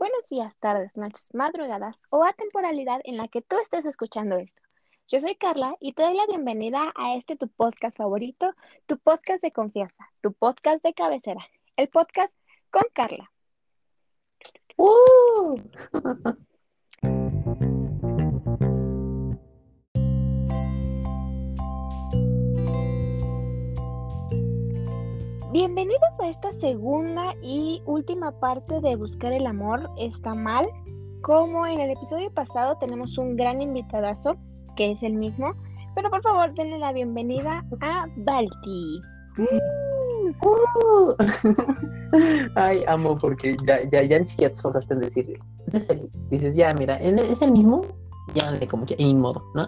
buenos días, tardes, noches, madrugadas o a temporalidad en la que tú estés escuchando esto. Yo soy Carla y te doy la bienvenida a este tu podcast favorito, tu podcast de confianza, tu podcast de cabecera, el podcast con Carla. ¡Uh! Bienvenidos a esta segunda y última parte de Buscar el Amor está mal. Como en el episodio pasado tenemos un gran invitadazo, que es el mismo, pero por favor denle la bienvenida a Balti. Uh. Ay, amo, porque ya, ya, ya ni siquiera te soltaste en decir, es el, dices, ya, mira, es el mismo, ya le como que en modo, ¿no?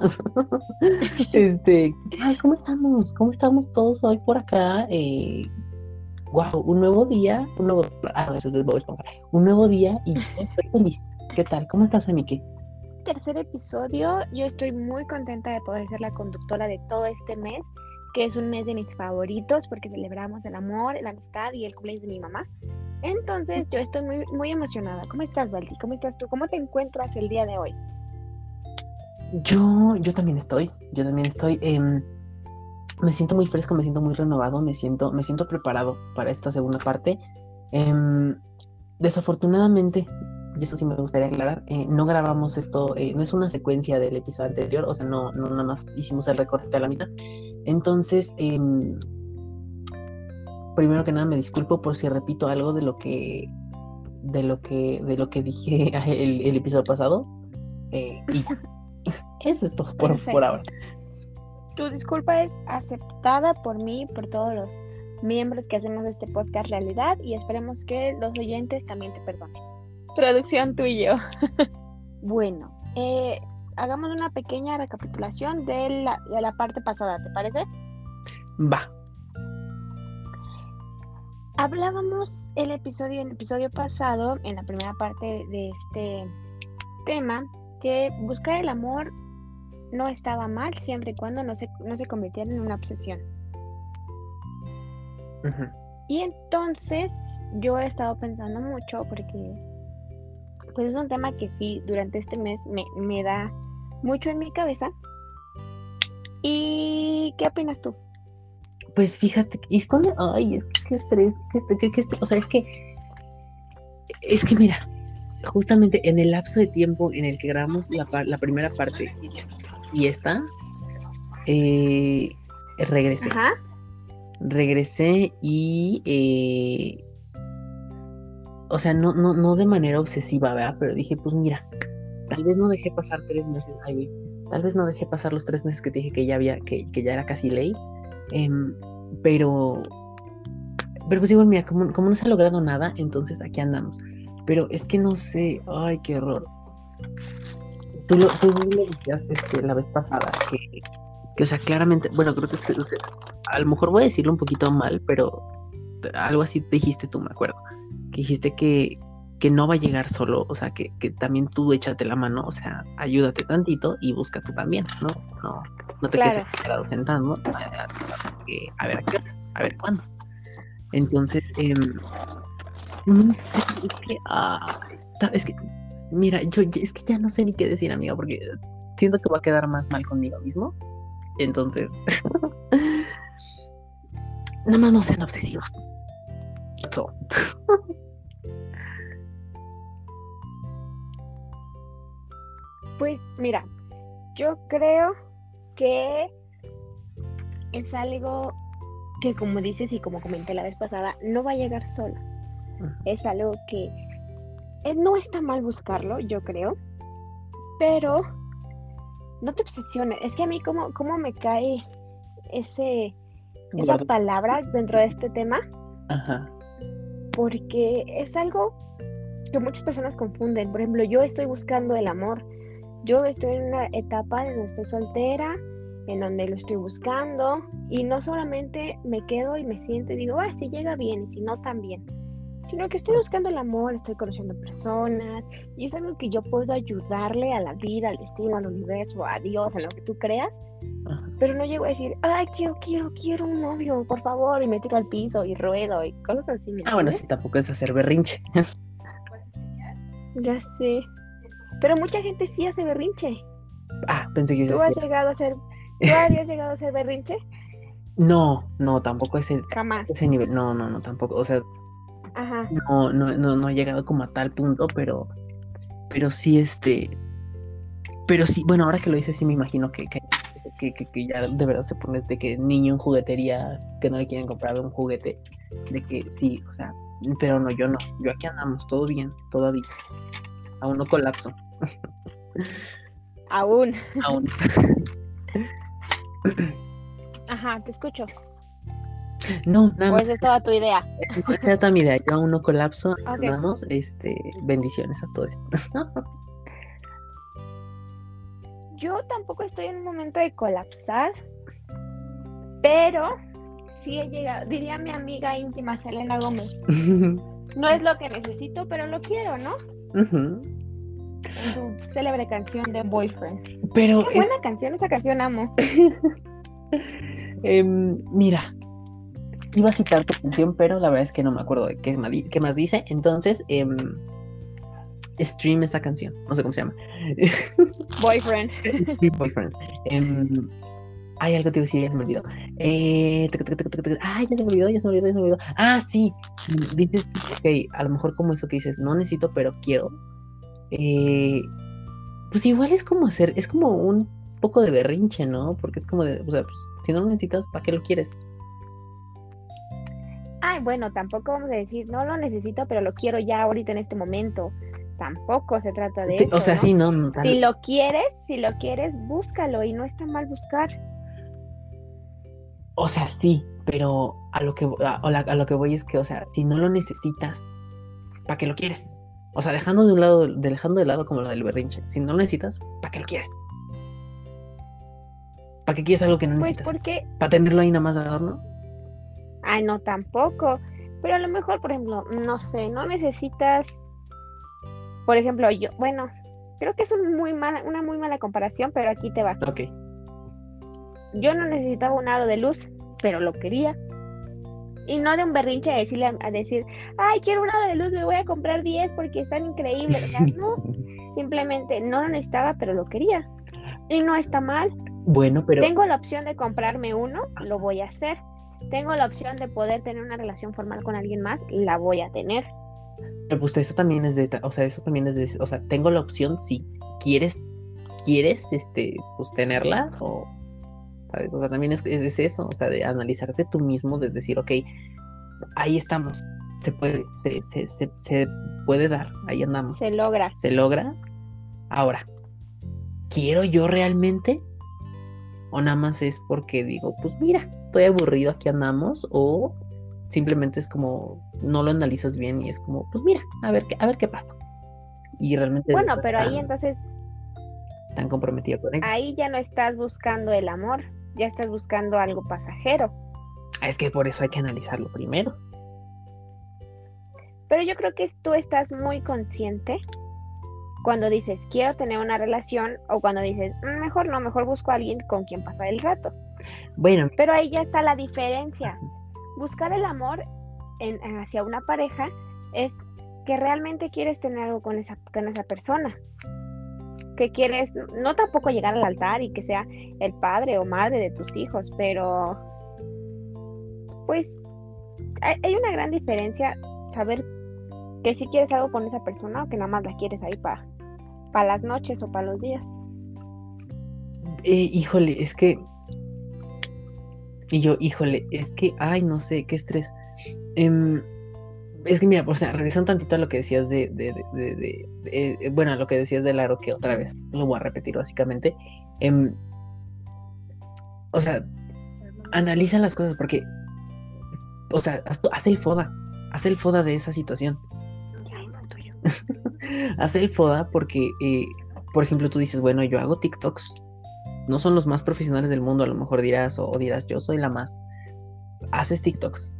este, ay, ¿cómo estamos? ¿Cómo estamos todos hoy por acá? Eh, wow, un nuevo día, un nuevo, ah, eso es Bob Esponja, un nuevo día y estoy feliz. ¿Qué tal? ¿Cómo estás, Amike? Tercer episodio, yo estoy muy contenta de poder ser la conductora de todo este mes, que es un mes de mis favoritos porque celebramos el amor, la amistad y el cumpleaños de mi mamá. Entonces, yo estoy muy, muy emocionada. ¿Cómo estás, Valdi? ¿Cómo estás tú? ¿Cómo te encuentras el día de hoy? Yo, yo también estoy, yo también estoy. Eh, me siento muy fresco, me siento muy renovado, me siento, me siento preparado para esta segunda parte. Em, desafortunadamente, y eso sí me gustaría aclarar, eh, no grabamos esto, eh, no es una secuencia del episodio anterior, o sea, no, no nada más hicimos el recorte a la mitad. Entonces, em, primero que nada me disculpo por si repito algo de lo que de lo que de lo que dije el, el episodio pasado. Eh, eso es todo por, por ahora. Tu disculpa es aceptada por mí, por todos los miembros que hacemos este podcast realidad y esperemos que los oyentes también te perdonen. Traducción tú y yo. bueno, eh, hagamos una pequeña recapitulación de la, de la parte pasada, ¿te parece? Va. Hablábamos el episodio, el episodio pasado, en la primera parte de este tema, que buscar el amor no estaba mal siempre y cuando no se, no se convirtiera en una obsesión. Y entonces yo he estado pensando mucho porque pues es un tema que sí durante este mes me, me da mucho en mi cabeza. ¿Y qué opinas tú? Pues fíjate, es cuando, ay, es que estrés, que, que, que, o sea, es que, es que mira, justamente en el lapso de tiempo en el que grabamos la, la primera parte y esta, eh, regresé. Regresé y, eh, o sea, no, no, no de manera obsesiva, ¿verdad? Pero dije, pues mira, tal vez no dejé pasar tres meses, ay, tal vez no dejé pasar los tres meses que te dije que ya había, que, que ya era casi ley, em, pero, pero pues igual, mira, como, como no se ha logrado nada, entonces aquí andamos. Pero es que no sé, ay, qué horror. Tú lo, tú lo decías este, la vez pasada, que, que, o sea, claramente, bueno, creo que a lo mejor voy a decirlo un poquito mal, pero algo así te dijiste tú, me acuerdo. Que dijiste que, que no va a llegar solo, o sea, que, que también tú échate la mano, o sea, ayúdate tantito y busca tú también, ¿no? No, no te quedes quedado sentando, a ver a qué horas, a ver cuándo. Entonces, eh, no sé, es que, ah, es que Mira, yo es que ya no sé ni qué decir, amiga, porque siento que va a quedar más mal conmigo mismo. Entonces, nada más no sean obsesivos. Eso. pues mira, yo creo que es algo que como dices y como comenté la vez pasada, no va a llegar solo. Es algo que eh, no está mal buscarlo, yo creo, pero no te obsesiones. Es que a mí como, cómo me cae ese esa palabra dentro de este tema. Ajá. Porque es algo que muchas personas confunden. Por ejemplo, yo estoy buscando el amor. Yo estoy en una etapa en donde estoy soltera, en donde lo estoy buscando y no solamente me quedo y me siento y digo, ah, si llega bien y si no, también sino que estoy buscando el amor, estoy conociendo personas y es algo que yo puedo ayudarle a la vida, al destino, al universo, a Dios, a lo que tú creas. Pero no llego a decir, ay, quiero, quiero, quiero un novio, por favor, y me tiro al piso y ruedo y cosas así. Ah, bueno, sí, tampoco es hacer berrinche. Ya sé. Pero mucha gente sí hace berrinche. Ah, pensé que ¿Tú ibas a has llegado a ser, ¿tú habías llegado a ser berrinche? No, no, tampoco ese, Jamás. ese nivel. No, no, no, tampoco. O sea, Ajá. no, no, no, no he llegado como a tal punto, pero, pero sí, este, pero sí, bueno, ahora que lo dices, sí me imagino que, que, que, que- que ya de verdad se pone de que niño en juguetería, que no le quieren comprar un juguete, de que sí, o sea, pero no, yo no, yo aquí andamos, todo bien, todavía, aún no colapso, Aún. aún. Ajá, te escucho. No, nada más, esa es toda tu idea. esa toda mi idea, yo aún no colapso, Ok. andamos, este, bendiciones a todos. Yo tampoco estoy en un momento de colapsar, pero sí he llegado, diría mi amiga íntima Selena Gómez, no es lo que necesito, pero lo quiero, ¿no? Ujú. En su célebre canción de Boyfriend. Pero Qué es, buena canción, esa canción amo. Em, mira, iba a citar tu canción, pero la verdad es que no me acuerdo de qué, más dice. Entonces, em, stream esa canción. No sé cómo se llama. Boyfriend. Boyfriend. Em, hay algo te iba a decir, ya se me olvidó. Eh, tuc, tuc, tuc, tuc, tuc. Ay, ya se me olvidó, ya se me olvidó, ya se me olvidó. Ah, sí. Dices, ok, a lo mejor como eso que dices, no necesito, pero quiero. Eh, pues igual es como hacer, es como un poco de berrinche, ¿no? Porque es como de, o sea, pues, si no lo necesitas, ¿para qué lo quieres? Ay, bueno, tampoco vamos a decir, no lo necesito, pero lo quiero ya ahorita en este momento. Tampoco se trata de Sí, eso. o sea, ¿no? sí, no, no Si lo quieres, si lo quieres, búscalo y no está mal buscar. O sea, sí, pero a lo que a, a lo que voy es que, o sea, si no lo necesitas, ¿para qué lo quieres? O sea, dejando de un lado, dejando de lado como lo del berrinche, si no lo necesitas, ¿para qué lo quieres? ¿Para qué quieres algo que no Pues necesitas? porque, ¿Para tenerlo ahí nada más de adorno? Ay, no tampoco. Pero a lo mejor, por ejemplo, no sé, no necesitas, por ejemplo, yo, bueno, creo que es un muy mala, una muy mala comparación, pero aquí te va. Ok. Yo no necesitaba un aro de luz, pero lo quería. Y no de un berrinche a decirle a, a decir, ay, quiero un aro de luz, me voy a comprar 10 porque están increíbles. O sea, no, simplemente no lo necesitaba, pero lo quería. Y no está mal. Bueno, pero Tengo la opción de comprarme uno, lo voy a hacer. Tengo la opción de poder tener una relación formal con alguien más, la voy a tener. pero, pues eso también es de, o sea, eso también es de, o sea, tengo la opción si quieres, quieres, este, pues tenerla o, ¿sabes? O sea, también es, es, es eso, o sea, de analizarte tú mismo, de decir, ok, ahí estamos, se puede, se, se, se, se puede dar, ahí andamos, Se logra. se logra. Ahora, ¿quiero yo realmente? O nada más es porque digo, pues mira, estoy aburrido, aquí andamos, o simplemente es como no lo analizas bien y es como, pues mira, a ver qué, a ver qué pasa. Y realmente Bueno, no pero ahí entonces, tan comprometido con ello. ahí ya no estás buscando el amor, ya estás buscando algo pasajero. Ah, Es que por eso hay que analizarlo primero. Pero yo creo que tú estás muy consciente cuando dices quiero tener una relación o cuando dices "Mm, mejor no, mejor busco a alguien con quien pasar el rato. Bueno, Pero ahí ya está la diferencia. Buscar el amor en, hacia una pareja es que realmente quieres tener algo con esa, con esa persona. Que quieres, no tampoco llegar al altar y que sea el padre o madre de tus hijos, pero pues hay, hay una gran diferencia saber que si quieres algo con esa persona o que nada más la quieres ahí para las noches o para los días. eh, híjole, es que. Y yo, híjole, es que, ay, no sé, qué estrés. Em, es que mira, o sea, regresando tantito a lo que decías de, de, de, de- de- de- eh, bueno, a lo que decías del aro, que otra vez lo voy a repetir básicamente. Em, o sea, analiza las cosas porque, o sea, haz, haz el foda, haz el foda de esa situación. Haz el foda porque, eh, por ejemplo, tú dices, bueno, yo hago TikToks. No son los más profesionales del mundo, a lo mejor dirás, o, o dirás, yo soy la más. Haces TikToks.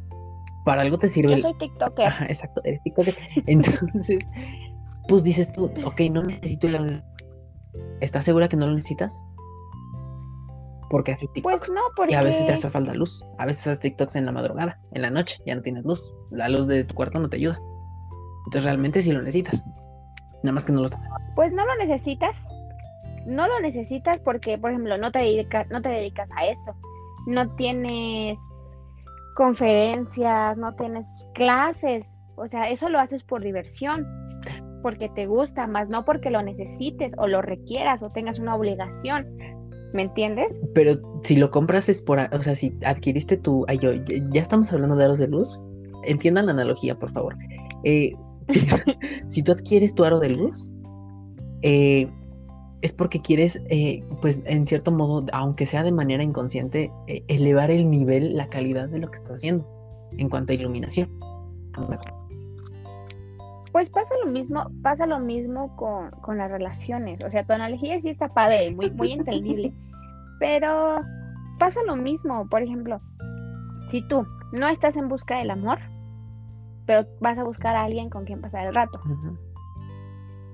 Para algo te sirve Yo soy TikToker. Ajá, exacto, eres TikToker. Entonces, pues dices tú, ok, no necesito el... ¿Estás segura que no lo necesitas? Porque haces TikToks. Pues no, porque Y a veces te hace falta luz. A veces haces TikToks en la madrugada, en la noche, ya no tienes luz. La luz de tu cuarto no te ayuda. Entonces realmente sí lo necesitas. Nada más que no lo Pues no lo necesitas. No lo necesitas porque, por ejemplo, no te dedicas, no te dedicas a eso. No tienes conferencias, no tienes clases. O sea, eso lo haces por diversión, porque te gusta, más no porque lo necesites o lo requieras o tengas una obligación. ¿Me entiendes? Pero si lo compras es por, o sea, si adquiriste tu, ay, yo, ya estamos hablando de aros de luz. Entiendan la analogía, por favor. Eh, si, tú, adquieres tu aro de luz, eh, es porque quieres, eh, pues en cierto modo, aunque sea de manera inconsciente, elevar el nivel, la calidad de lo que estás haciendo en cuanto a iluminación. Pues pasa lo mismo, pasa lo mismo con, con las relaciones. O sea, tu analogía sí está padre, muy, muy entendible. Pero pasa lo mismo, por ejemplo, si tú no estás en busca del amor, pero vas a buscar a alguien con quien pasar el rato.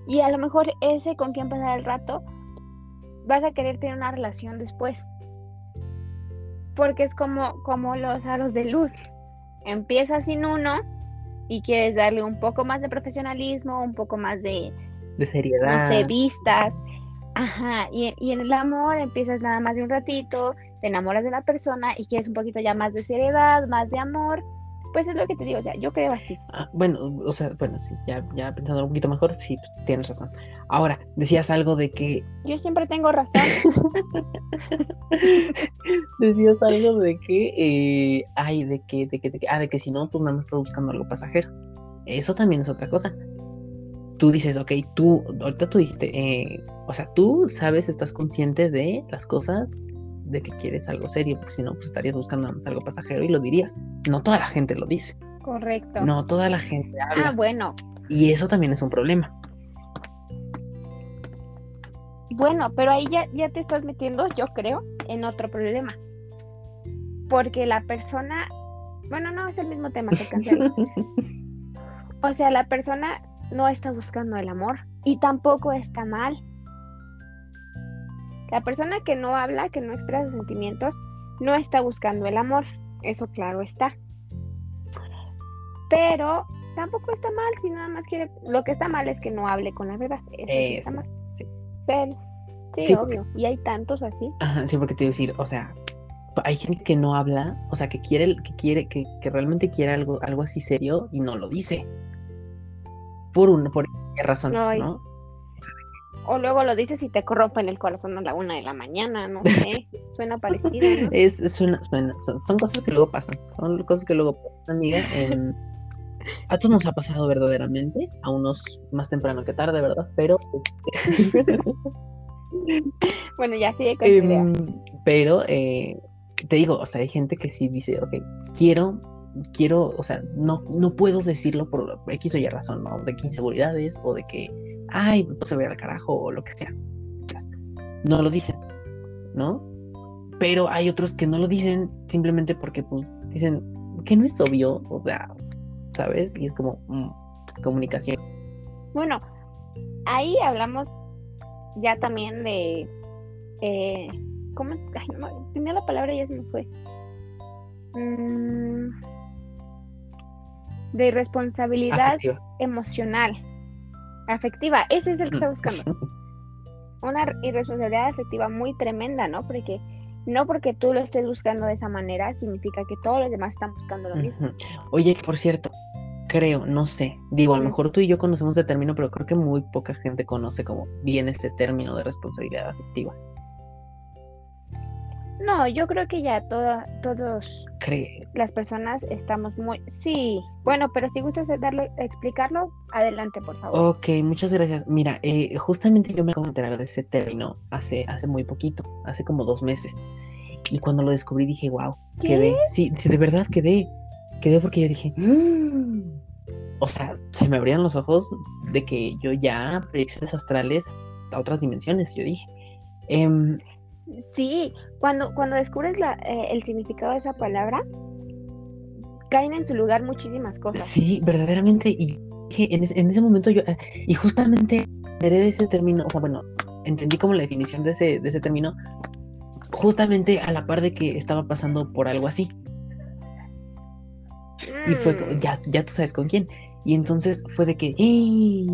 Y a lo mejor ese con quien pasar el rato, vas a querer tener una relación después. Porque es como, como los aros de luz. Empiezas sin uno y quieres darle un poco más de profesionalismo, un poco más de, de seriedad. No sé, vistas. Ajá, y, y, en el amor empiezas nada más de un ratito, te enamoras de la persona y quieres un poquito ya más de seriedad, más de amor, pues es lo que te digo, o sea, yo creo así. Ah, bueno, o sea, bueno, sí, ya, ya pensando un poquito mejor, sí, pues, tienes razón. Ahora, decías algo de que... Yo siempre tengo razón. decías algo de que, eh, ay, de que, de que, de que, ah, de que si no, pues nada más estás buscando algo pasajero. Eso también es otra cosa. Tú dices, ok, tú, ahorita tú dijiste, eh, o sea, tú sabes, estás consciente de las cosas de que quieres algo serio, porque si no, pues estarías buscando algo pasajero y lo dirías. No toda la gente lo dice. Correcto. No toda la gente habla. Ah, bueno. Y eso también es un problema. Bueno, pero ahí ya, ya te estás metiendo, yo creo, en otro problema. Porque la persona, bueno, no es el mismo tema que cancelo. o sea, la persona no está buscando el amor y tampoco está mal. La persona que no habla, que no expresa sus sentimientos, no está buscando el amor. Eso claro está. Pero tampoco está mal si nada más quiere. Lo que está mal es que no hable con la verdad. Eso, está mal. Sí. Pero, sí, obvio. Y hay tantos así. Ajá, sí, porque te iba a decir, o sea, hay gente que no habla, o sea, que quiere, que quiere, que, que realmente quiere algo, algo así serio y no lo dice. Por una, por qué razón, ¿no? O luego lo dices y te corrompen el corazón a la una de la mañana, no sé. suena parecido, ¿no? Es, suena, suena, son, cosas que luego pasan. Son cosas que luego pasan, amiga. a todos nos ha pasado verdaderamente, a unos más temprano que tarde, ¿verdad? Pero. bueno, ya sigue con eh, Pero, eh, te digo, o sea, hay gente que sí dice, ok, quiero quiero, o sea, no, no puedo decirlo por X o Y razón, ¿no? De que inseguridades o de que ay, pues se ve al carajo o lo que sea. No lo dicen, ¿no? Pero hay otros que no lo dicen simplemente porque, pues, dicen que no es obvio, o sea, ¿sabes? Y es como mm, comunicación. Bueno, ahí hablamos ya también de. Eh, ¿Cómo? Ay, no, tenía la palabra y ya se me fue. Mm, de responsabilidad emocional afectiva. Ese es el que está buscando. Una irresponsabilidad afectiva muy tremenda, ¿no? Porque no porque tú lo estés buscando de esa manera significa que todos los demás están buscando lo mismo. Oye, por cierto, creo, no sé, digo, a lo mejor tú y yo conocemos este término, pero creo que muy poca gente conoce como bien este término de responsabilidad afectiva. No, yo creo que ya toda, todos las personas estamos muy... Sí, bueno, pero si gustas darle, explicarlo, adelante, por favor. Ok, muchas gracias. Mira, eh, justamente yo me acabo de enterar de ese término hace, hace muy poquito, hace como dos meses. Y cuando lo descubrí dije, wow, quedé. Sí, de verdad quedé. Quedé porque yo dije, mm". o sea, se me abrían los ojos de que yo ya predicciones astrales a otras dimensiones, yo dije. Eh, Sí, cuando, cuando descubres la, eh, el significado de esa palabra, caen en su lugar muchísimas cosas. Sí, verdaderamente. Y en, en ese momento yo, eh, y justamente de ese término, o sea, bueno, entendí como la definición de ese, de ese término, justamente a la par de que estaba pasando por algo así. Y fue, mm. ya, ya tú sabes con quién. Y entonces fue de que, Y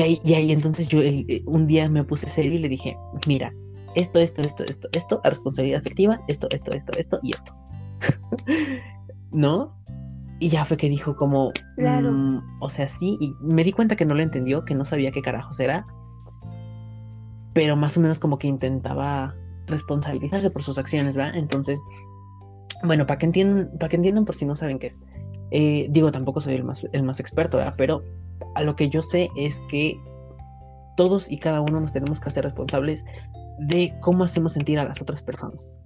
ahí, y ahí entonces yo eh, un día me puse serio y le dije, mira, esto, esto, esto, esto, esto, a responsabilidad afectiva, esto, esto, esto, esto y esto. ¿No? Y ya fue que dijo como, Claro. mm, o sea, sí, y me di cuenta que no lo entendió, que no sabía qué carajos era, pero más o menos como que intentaba responsabilizarse por sus acciones, ¿va? Entonces, bueno, para que entiendan, para que entiendan por si no saben qué es. Eh, digo, tampoco soy el más, el más experto, ¿verdad? Pero a lo que yo sé es que todos y cada uno nos tenemos que hacer responsables de cómo hacemos sentir a las otras personas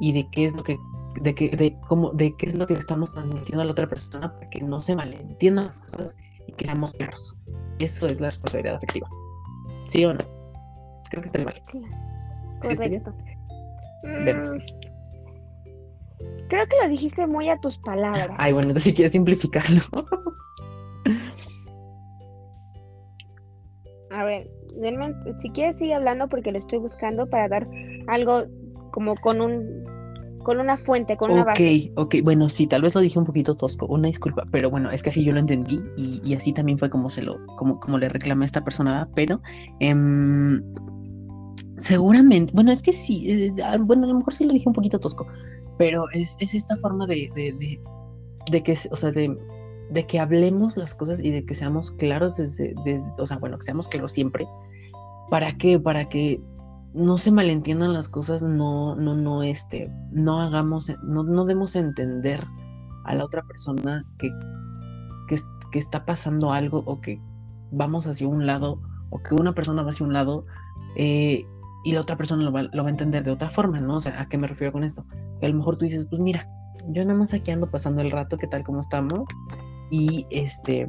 y de qué es lo que de qué de cómo de qué es lo que estamos transmitiendo a la otra persona para que no se malentiendan las cosas y que seamos claros. Eso es la responsabilidad afectiva. ¿Sí o no? Creo que estoy mal. Correcto. Mm, creo que lo dijiste muy a tus palabras. Ay, bueno, entonces si quieres simplificarlo. A ver, denme- si quieres sigue hablando porque lo estoy buscando para dar algo como con un con una fuente, con una Ok, base. ok, bueno, sí, tal vez lo dije un poquito tosco, una disculpa, pero bueno, es que así yo lo entendí y, y así también fue como se lo, como, como le reclamé a esta persona, pero em, seguramente, bueno, es que sí, eh, bueno, a lo mejor sí lo dije un poquito tosco, pero es, es esta forma de, de, de, de que, o sea, de, de que hablemos las cosas y de que seamos claros desde, desde, o sea, bueno, que seamos claros siempre. ¿Para qué? Para que no se malentiendan las cosas, no, no, no, este, no hagamos, no, no demos a entender a la otra persona que, que, que está pasando algo o que vamos hacia un lado o que una persona va hacia un lado eh, y la otra persona lo va, lo va a entender de otra forma, ¿no? O sea, ¿a qué me refiero con esto? Que a lo mejor tú dices, pues mira, yo nada más aquí ando pasando el rato, ¿qué tal como estamos? Y este,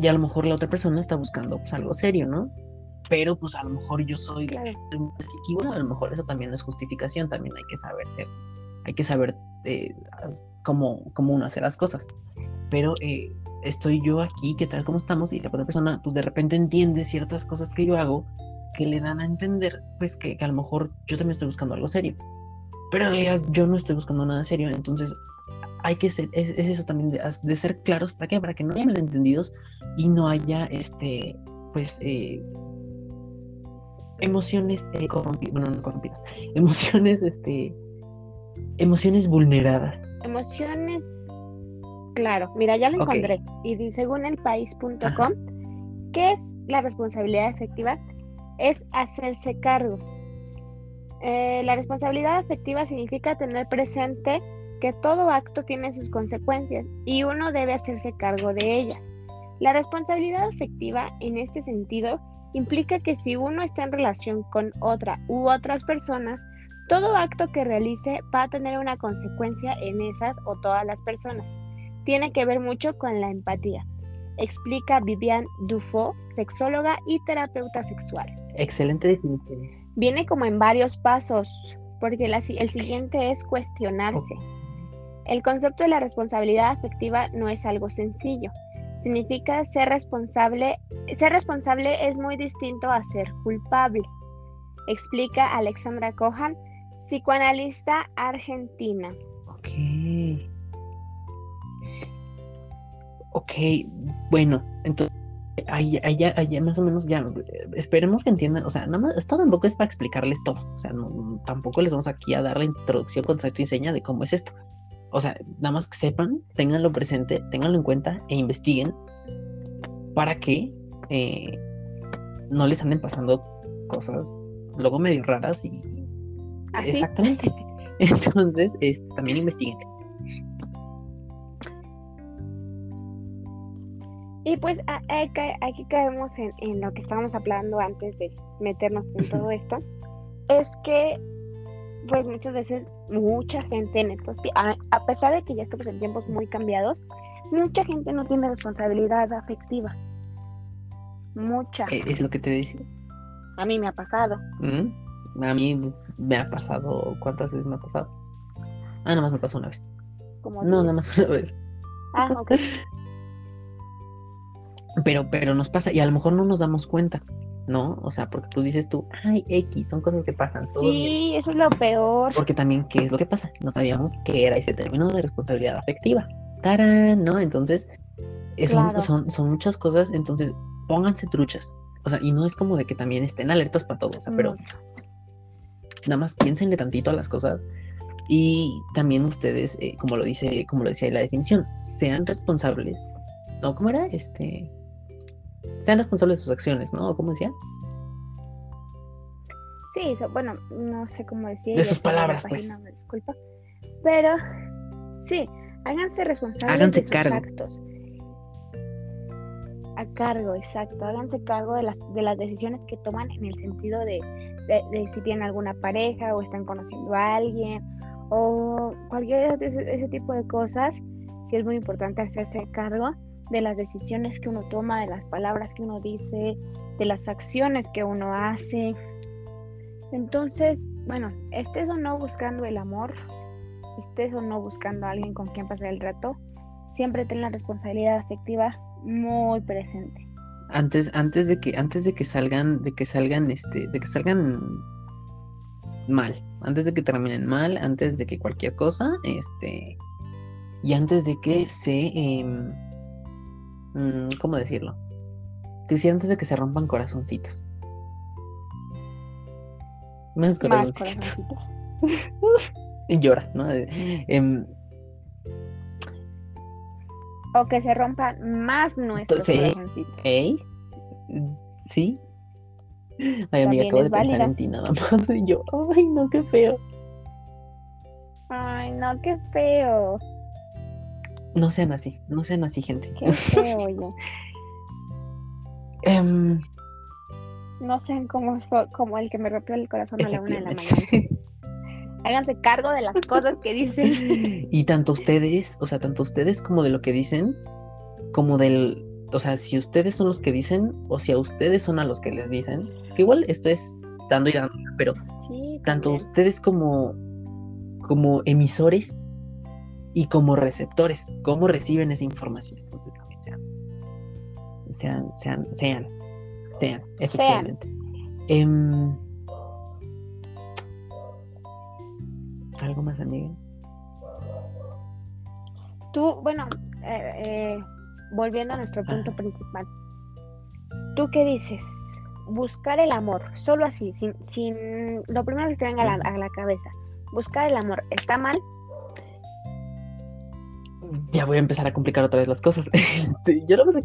y a lo mejor la otra persona está buscando pues algo serio, ¿no? Pero pues a lo mejor yo soy Claro. psiqui, bueno, a lo mejor eso también no es justificación, también hay que saber ser, hay que saber eh, cómo, cómo uno hace las cosas. Pero eh, estoy yo aquí, ¿qué tal como estamos? Y la otra persona pues de repente entiende ciertas cosas que yo hago que le dan a entender pues que, que a lo mejor yo también estoy buscando algo serio. Pero en realidad yo no estoy buscando nada serio, entonces hay que ser, es, es eso también de, de ser claros, ¿para qué? Para que no haya malentendidos y no haya este, pues, eh, emociones eh, corrompidas, bueno, no corrompidas, emociones, este, emociones vulneradas. Emociones. Claro, mira, ya lo encontré. Y según el país.com, ¿qué es la responsabilidad afectiva? Es hacerse cargo. Eh, la responsabilidad afectiva significa tener presente que todo acto tiene sus consecuencias y uno debe hacerse cargo de ellas. La responsabilidad afectiva, en este sentido, implica que si uno está en relación con otra u otras personas, todo acto que realice va a tener una consecuencia en esas o todas las personas. Tiene que ver mucho con la empatía, explica Viviane Dufaux, sexóloga y terapeuta sexual. Excelente definición. Viene como en varios pasos, porque la el siguiente es cuestionarse. El concepto de la responsabilidad afectiva no es algo sencillo. Significa ser responsable. Ser responsable es muy distinto a ser culpable. Explica Alexandra Cohan, psicoanalista argentina. Ok. Ok, bueno, entonces, ahí, ya, más o menos ya, esperemos que entiendan, o sea, nada más, esto tampoco es para explicarles todo, o sea, no, tampoco les vamos aquí a dar la introducción con y seña de cómo es esto. O sea, nada más que sepan, tenganlo presente, tenganlo en cuenta e investiguen para que eh, no les anden pasando cosas luego medio raras y, ¿Así? Exactamente. Entonces, este, también investiguen. Y pues aquí caemos en, en lo que estábamos hablando antes de meternos en todo esto. Es que, pues muchas veces, mucha gente en estos tiempos, a, a pesar de que ya estamos en tiempos muy cambiados, mucha gente no tiene responsabilidad afectiva. Mucha. Eh, Es lo que te decía. A mí me ha pasado. ¿Mm? A mí me ha pasado. ¿Cuántas veces me ha pasado? Ah, nada más me pasó una vez. Como No, nada más una vez. Ah, ok. Pero, pero nos pasa y a lo mejor no nos damos cuenta, ¿no? O sea, porque pues dices tú, ay, X, son cosas que pasan. todo bien". Sí, eso es lo peor. Porque también, ¿qué es lo que pasa? No sabíamos que era ese término de responsabilidad afectiva. ¡Tarán! ¿No? Entonces, son, Claro. son, son muchas cosas, entonces pónganse truchas. O sea, y no es como de que también estén alertas para todo, o sea, pero nada más piénsenle tantito a las cosas y también ustedes, eh, como lo dice, como lo decía ahí la definición, sean responsables. ¿No? ¿Cómo era? Este. Sean responsables de sus acciones, ¿no? ¿Cómo decía? Sí, so- bueno, no sé cómo decir. De sus palabras, página, pues. disculpa. Pero sí, háganse responsables Háganse de sus cargo. actos. A cargo, exacto. Háganse cargo de las, de las decisiones que toman en el sentido de, de- de si tienen alguna pareja o están conociendo a alguien o cualquier de ese, ese tipo de cosas. Sí es muy importante hacerse cargo de las decisiones que uno toma, de las palabras que uno dice, de las acciones que uno hace. Entonces, bueno, estés o no buscando el amor, estés o no buscando a alguien con quien pasar el rato, siempre ten la responsabilidad afectiva muy presente. Antes, antes de que, antes de que salgan, de que salgan, este, de que salgan mal, antes de que terminen mal, antes de que cualquier cosa, este, y antes de que se, em, ¿cómo decirlo? Te antes de que se rompan corazoncitos. Más Más corazoncitos. Y llora, ¿no? Eh, em, O que se rompan más nuestros Sí. corazoncitos. ¿Ey? ¿Sí? Ay, amiga, También acabo es de pensar válida. en ti nada más. Y yo, ay, no, qué feo. Ay, no, qué feo. No sean así, no sean así, gente. Qué feo, oye. Em, No sean como, como el que me rompió el corazón a la una de la mañana. Háganse cargo de las cosas que dicen. Y tanto ustedes, o sea, tanto ustedes como de lo que dicen, como del, o sea, si ustedes son los que dicen o si a ustedes son a los que les dicen, que igual esto es dando y dando, pero Sí, tanto también. ustedes como, como emisores y como receptores, cómo reciben esa información. Entonces también sean, sean, sean, sean, sean, efectivamente. Em, ¿Algo más, amiga? Tú, bueno, eh, eh, volviendo a nuestro punto Ajá. principal. ¿Tú qué dices? Buscar el amor, solo así, sin, sin lo primero que te venga a la, a la cabeza. Buscar el amor, ¿está mal? Ya voy a empezar a complicar otra vez las cosas. Este, yo no sé.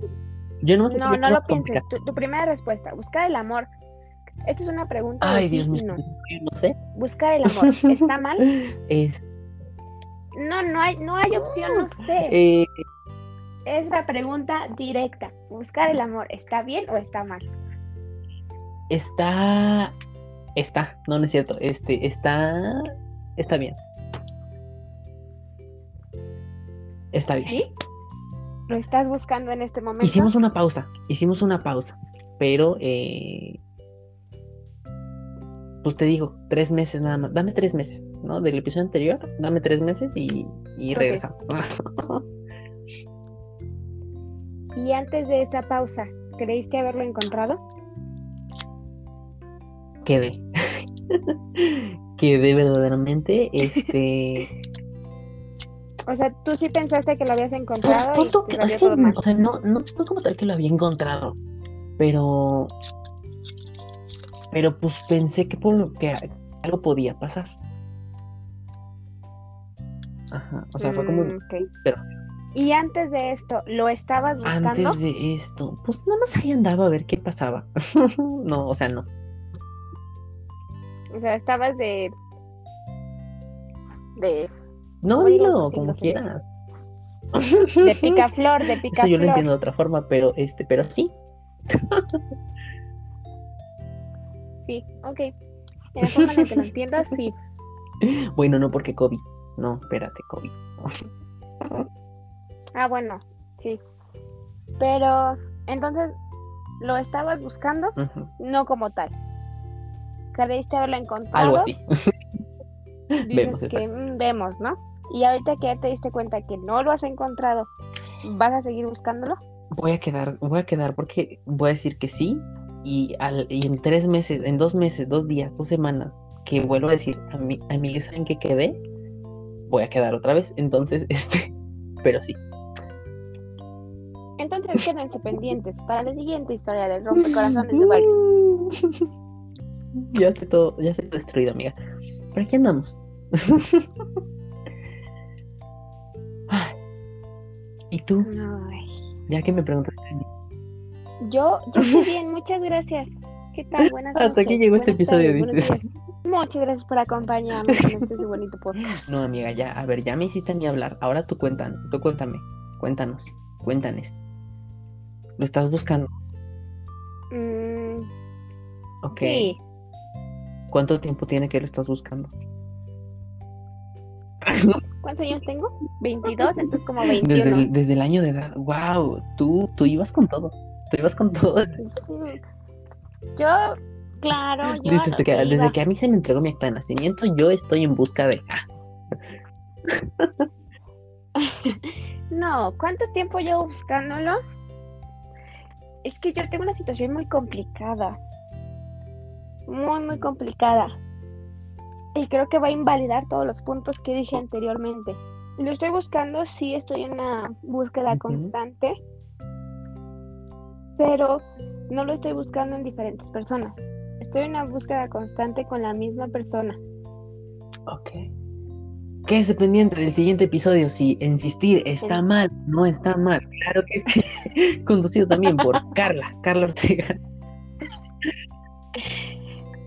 Yo no sé No, no lo pienses. Tu, tu primera respuesta, buscar el amor. Esta es una pregunta Ay, Dios mío, no. sé. Buscar el amor, ¿está mal? Es, No, no hay, no hay opción, no sé. eh, Es la pregunta directa. Buscar el amor, ¿está bien o está mal? está. Está, no, no es cierto. Este, está. Está bien. Está bien. ¿Sí? ¿Lo estás buscando en este momento? Hicimos una pausa, hicimos una pausa, pero eh, pues te digo, tres meses nada más, dame tres meses, ¿no? Del episodio anterior, dame tres meses y, y regresamos. Y antes de esa pausa, ¿creíste haberlo encontrado? Quedé. Quedé verdaderamente, este... O sea, tú sí pensaste que lo habías encontrado y tú te que- es que, todo mal. o sea, no, no, no como tal que lo había encontrado, pero... Pero pues pensé que, por que algo podía pasar. Ajá, o sea, fue como... Mm, ok. pero- Y antes de esto, ¿lo estabas buscando? Antes de esto, pues nada más ahí andaba a ver qué pasaba. no, o sea, no. O sea, estabas de... De, No, dilo Sí, como quieras. de picaflor, de Eso yo lo picaflor. entiendo de otra forma, pero este, pero sí. Sí, ok. En la forma en que lo entiendo, sí. Bueno, no porque COVID. No, espérate, COVID. Ah, bueno, sí. Pero, entonces, ¿lo estabas buscando? No como tal. ¿Creíste haberlo encontrado? Algo así. Vemos, que mm, vemos, ¿no? Y ahorita que ya te diste cuenta que no lo has encontrado, ¿vas a seguir buscándolo? Voy a quedar, voy a quedar porque voy a decir que sí. Y, al, y en tres meses, en dos meses, dos días, dos semanas, que vuelvo a decir, a mí, amigues, ¿saben que quedé? Voy a quedar otra vez. Entonces, este, pero sí. Entonces quédense pendientes para la siguiente historia del rompecorazones de Barbie. Ya estoy todo, ya estoy destruido, amiga. ¿Para qué andamos? ¿Y tú? Ay. Ya que me preguntaste. Yo, yo estoy bien, muchas gracias. ¿Qué tal? Buenas noches. Hasta aquí llegó este episodio, tardes, dices. Muchas gracias por acompañarnos en este bonito podcast. No, amiga, ya, a ver, ya me hiciste a mí hablar. Ahora tú cuentan, tú cuéntame, cuéntanos, cuéntanos. ¿Lo estás buscando? Mm, Ok. Sí, ¿Cuánto tiempo tiene que lo estás buscando? ¿cuántos años tengo? 22, entonces como Desde 21. el, desde el año de edad. Wow, tú, tú ibas con todo. Tú ibas con todo. Sí. Yo, claro, yo. Desde que, desde que a mí se me entregó mi acta de nacimiento, yo estoy en busca de. No, ¿cuánto tiempo llevo buscándolo? Es que yo tengo una situación muy complicada. Muy, muy complicada. Y creo que va a invalidar todos los puntos que dije anteriormente. Lo estoy buscando, sí estoy en una búsqueda constante, pero no lo estoy buscando en diferentes personas. Estoy en una búsqueda constante con la misma persona. Ok. Quédese pendiente del siguiente episodio. Si insistir está En- mal, no está mal. Claro que sí. Conducido también por Carla, Carla Ortega.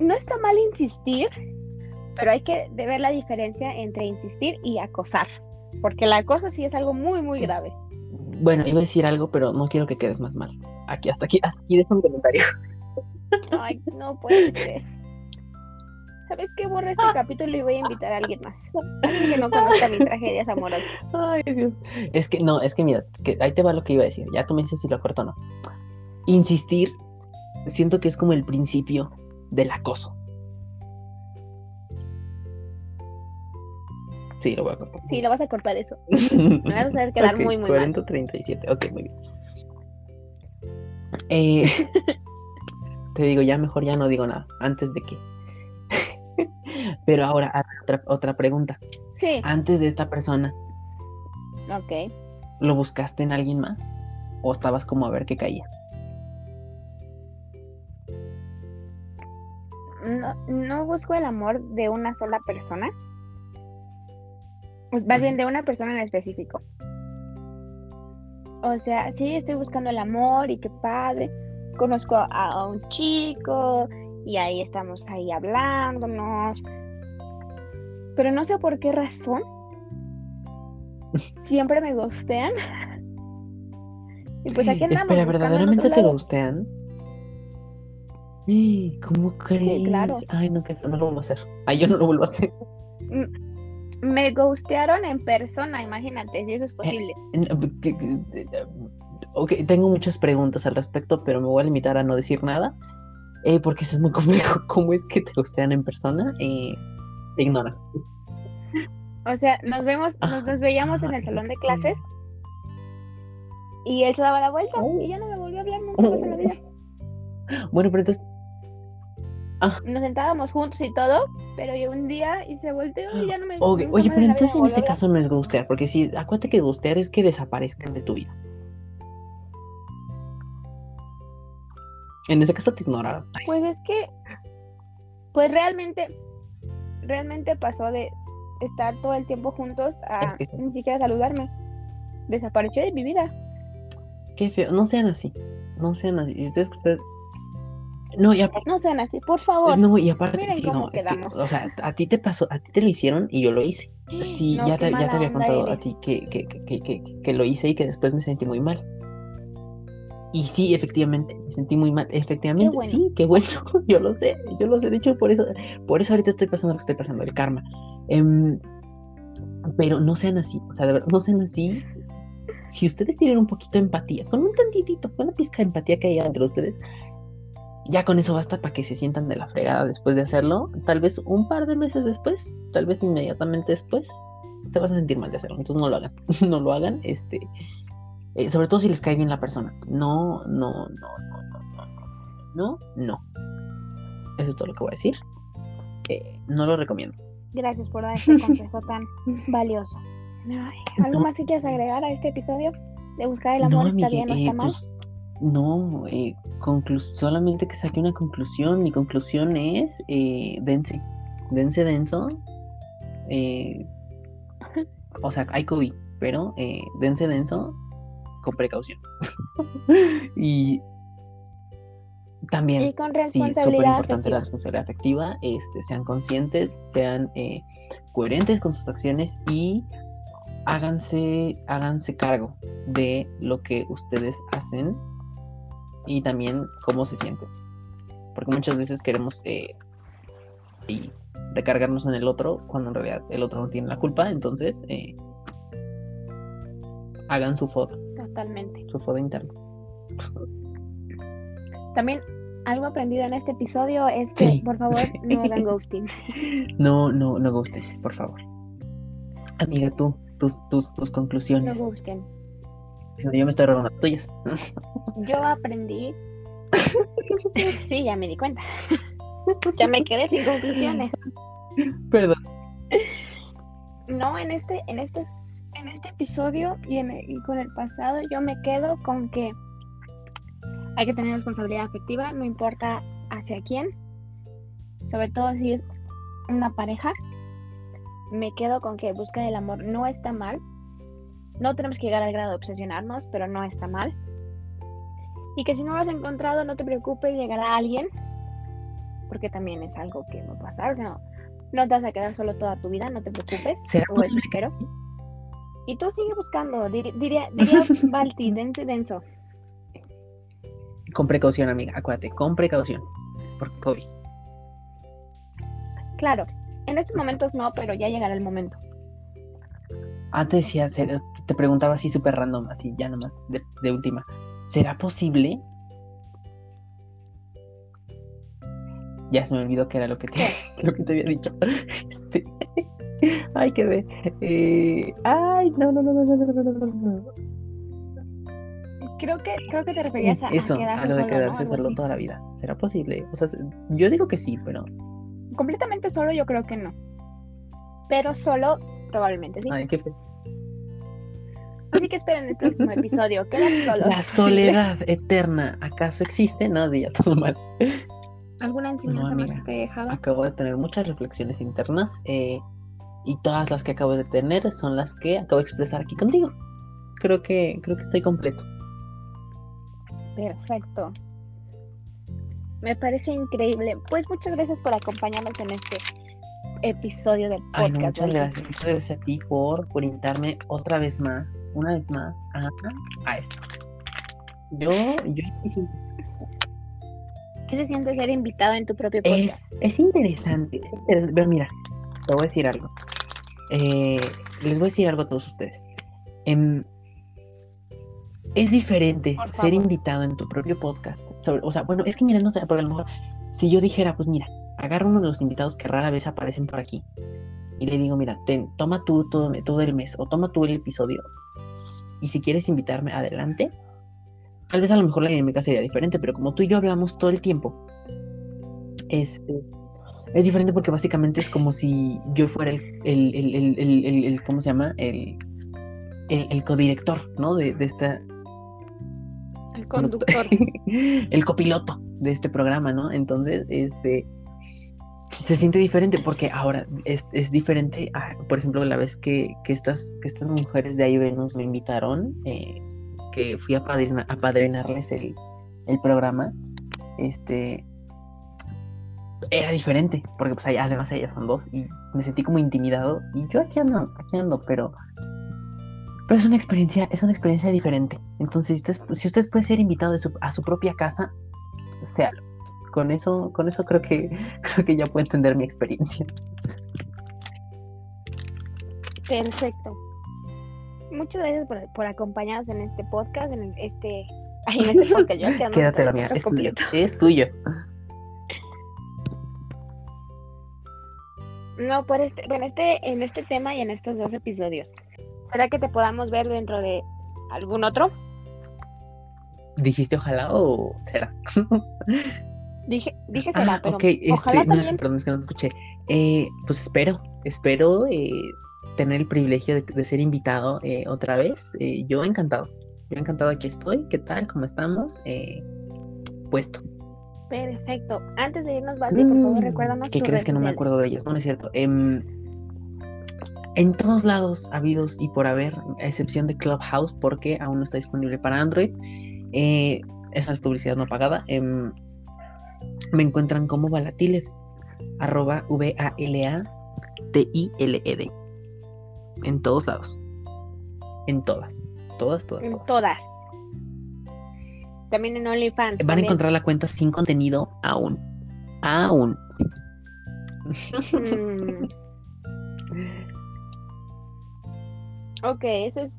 No está mal insistir, pero hay que ver la diferencia entre insistir y acosar. Porque el acoso sí es algo muy, muy grave. Bueno, iba a decir algo, pero no quiero que quedes más mal. Aquí, hasta aquí, hasta aquí dejo un comentario. Ay, no puede ser. ¿Sabes qué? Borra este capítulo y voy a invitar a alguien más. Alguien que no conozca mis tragedias amorosas. Ay, Dios. Es que, no, es que mira, que ahí te va lo que iba a decir. Ya tú me dices si lo corto o no. Insistir, siento que es como el principio del acoso. Sí, lo voy a cortar. Sí, lo vas a cortar eso. Me vas a hacer quedar Ok, muy, muy 40, 37. Ok, muy bien. Eh, te digo, ya mejor ya no digo nada. Antes de que. Pero ahora, otra, otra pregunta. mal. Sí, Antes de esta persona, ok. ¿lo buscaste en alguien más? ¿O estabas como a ver qué caía? No, no busco el amor de una sola persona. Pues, Más bien de una persona en específico. O sea, sí estoy buscando el amor y qué padre. Conozco a, un chico y ahí estamos ahí hablándonos. Pero no sé por qué razón. Siempre me gustean. Y pues aquí andamos. Espera, ¿verdaderamente te gustean? ¿Cómo crees? claro. Ay, no, que no lo vuelvo a hacer. Ay, yo no lo vuelvo a hacer. Me gustearon en persona, imagínate, si Eh, eso es posible. Que- que- Ok, tengo muchas preguntas al respecto, pero me voy a limitar a no decir nada. eh, porque eso es muy complejo. ¿Cómo es que te gustean en persona? Eh, te ignoran. O sea, nos vemos, nos, nos veíamos en el salón de clases y él se daba la vuelta y ya no me volvió a hablar nunca más en la vida. Bueno, pero entonces, Nos sentábamos juntos y todo, pero yo un día y se volteó y ya no me ok, nunca oye, pero entonces en ese caso no es gustear, porque si, acuérdate que gustear es que desaparezcan de tu vida. En ese caso te ignoraron. Ay, Pues es que, pues realmente, realmente pasó de estar todo el tiempo juntos a Es que- ni siquiera saludarme. Desapareció de mi vida. qué feo. No sean así. No sean así. Si ustedes, ustedes- No, y aparte. No sean así, por favor. No, y aparte, Miren sí, cómo no, es que, quedamos. o sea, a ti te pasó, a ti te lo hicieron y yo lo hice. Sí, No, ya, qué te, ya te había contado a eres. ti que, que, que, que, lo hice y que después me sentí muy mal. Y sí, efectivamente, me sentí muy mal. Efectivamente, bueno. sí, qué bueno. Yo lo sé, yo lo sé. De hecho, por eso, por eso ahorita estoy pasando lo que estoy pasando, el karma. Em, pero no sean así, o sea, de verdad, no sean así. Si ustedes tienen un poquito de empatía, con un tantitito, con una pizca de empatía que haya entre ustedes, ya con eso basta para que se sientan de la fregada después de hacerlo. Tal vez un par de meses después, tal vez inmediatamente después, se van a sentir mal de hacerlo. Entonces no lo hagan, no lo hagan, este, eh, sobre todo si les cae bien la persona. No, no, no, no, no, no, no, no. Eso es todo lo que voy a decir. Eh, no lo recomiendo. Gracias por dar este consejo tan valioso. ¿Algo más que quieras agregar a este episodio? De buscar el amor no, está bien o está mal. Pues, no, eh, solamente que saque una conclusión. Mi conclusión es, eh, dense, dense denso. Eh, o sea, hay COVID, pero eh, dense denso con precaución. y también, y con sí, súper importante la responsabilidad afectiva, este, sean conscientes, sean eh, coherentes con sus acciones y háganse, háganse cargo de lo que ustedes hacen y también cómo se sienten. Porque muchas veces queremos eh, y recargarnos en el otro cuando en realidad el otro no tiene la culpa, entonces eh, hagan su foto. Totalmente. Su foto interna. También algo aprendido en este episodio es que, por favor, no hagan ghosting. No, no, no ghosten, por favor. Amiga, tú, tus, tus, tus conclusiones. No. Yo me estoy robando las tuyas. Yo aprendí. sí, ya me di cuenta. ya me quedé sin conclusiones. Perdón. No, en este, en este, en este episodio y, y con el pasado, yo me quedo con que hay que tener responsabilidad afectiva, no importa hacia quién, sobre todo si es una pareja. Me quedo con que buscar el amor no está mal. No tenemos que llegar al grado de obsesionarnos, pero no está mal. Y que si no lo has encontrado, no te preocupes, llegará alguien, porque también es algo que no pasa. O no, no te vas a quedar solo toda tu vida, no te preocupes. ¿Será espero. Y tú sigue buscando, diría Balti, denso, denso. Con precaución, amiga, acuérdate, con precaución. Por COVID. Claro, en estos momentos no, pero ya llegará el momento. Antes sí, te preguntaba así súper random, así ya nomás, de, de última. ¿Será posible? Ya se me olvidó que era lo que te, lo que te había dicho. Este... Ay, qué ve. Eh... Ay, no, no, no, no, no, no, no, no creo que, creo que te referías a, eso, a, lo de quedarse solo toda la vida. ¿Será posible? O sea, yo digo que sí, pero. Completamente solo, yo creo que no. Pero solo, probablemente sí. Ay, qué. Así que esperen el próximo episodio. La soledad eterna, ¿acaso existe? No, ya todo mal. ¿Alguna enseñanza más que te he dejado? Acabo de tener muchas reflexiones internas eh, y todas las que acabo de tener son las que acabo de expresar aquí contigo. Creo que, creo que estoy completo. Perfecto. Me parece increíble. Pues muchas gracias por acompañarnos en este episodio del podcast. muchas gracias. Muchas gracias a ti por, invitarme otra vez más, una vez más, a, esto. Yo, yo ¿Qué se siente ser invitado en tu propio podcast? Es, es interesante, es interesante. mira, te voy a decir algo. Eh, les voy a decir algo a todos ustedes. Em, es diferente ser invitado en tu propio podcast. o sea, bueno, es que mira, no sé, por a lo mejor, si yo dijera, pues mira, agarro uno de los invitados que rara vez aparecen por aquí y le digo, mira, ten, toma tú todo, todo el mes o toma tú el episodio y si quieres invitarme, adelante. Tal vez a lo mejor la dinámica sería diferente, pero como tú y yo hablamos todo el tiempo, este, es diferente porque básicamente es como si yo fuera el, el, el, el, ¿cómo se llama? El, el, codirector, ¿no? De, de, esta, conductor. el copiloto de este programa, ¿no? Entonces, este se siente diferente porque ahora es, diferente, por ejemplo, la vez que, que, estas, que estas mujeres de ahí Venus me invitaron, eh, que fui a, a padrinarles el, el, programa, este era diferente, porque pues además ellas son dos y me sentí como intimidado y yo aquí ando, aquí ando, pero pero es una experiencia, es una experiencia diferente. Entonces, si usted, si usted puede ser invitado a su propia casa, sea Con eso, con eso creo que creo que ya puede entender mi experiencia. Perfecto. Muchas gracias por, acompañarnos en este podcast, en este, en este podcast. Yo Quédate la mía, es tuyo, es tuyo. No, por este, bueno, este, en este tema y en estos dos episodios. ¿Será que te podamos ver dentro de algún otro? ¿Dijiste ojalá o será? dije, dije será, ah, pero este, ojalá también. perdón, es que no te escuché. Eh, pues espero, espero eh, tener el privilegio de, ser invitado eh, otra vez. yo encantado, yo encantado aquí estoy. ¿Qué tal? ¿Cómo estamos? Eh, puesto. Perfecto. Antes de irnos, Baldi, por favor, Mm, recuérdanos ¿Qué crees que no me acuerdo de ellas? No, no es cierto. En todos lados habidos y por haber, a excepción de Clubhouse, porque aún no está disponible para Android. Eh, esa es publicidad no pagada. em, me encuentran como Valatiles, arroba V-A-L-A-T-I-L-E-D. En todos lados. En todas. Todas, todas, En todas. todas. También en OnlyFans. Van a encontrar la cuenta sin contenido aún. Aún. Mm. Ok, eso es.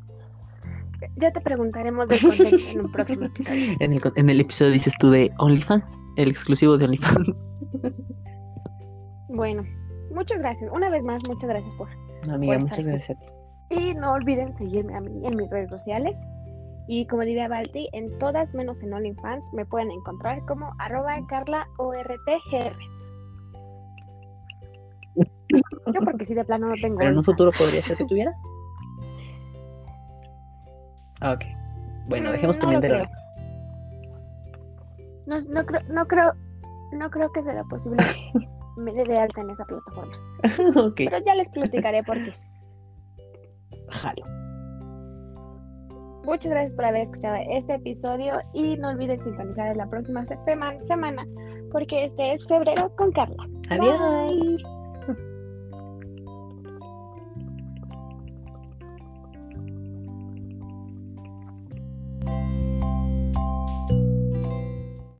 Ya te preguntaremos del contenido en un próximo episodio. En el, en el episodio dices tú de OnlyFans, el exclusivo de OnlyFans. Bueno, muchas gracias. Una vez más, muchas gracias por. Amiga, Por muchas estar gracias a ti. Y no olviden seguirme a mí en mis redes sociales. Y como diría Balti, en todas menos en OnlyFans me pueden encontrar como arroba carlaortgr. Yo porque si de plano no tengo Pero en un futuro podría ser que tuvieras. Ah, ok. Bueno, dejemos no lo pendiente. creo. No, no creo, no creo, no creo que sea posible que me dé de alta en esa plataforma. lo- ok, Pero ya les platicaré por qué. jalo. Muchas gracias por haber escuchado este episodio y no olviden sintonizar en la próxima semana, semana porque este es febrero con Carla. Adiós. Bye.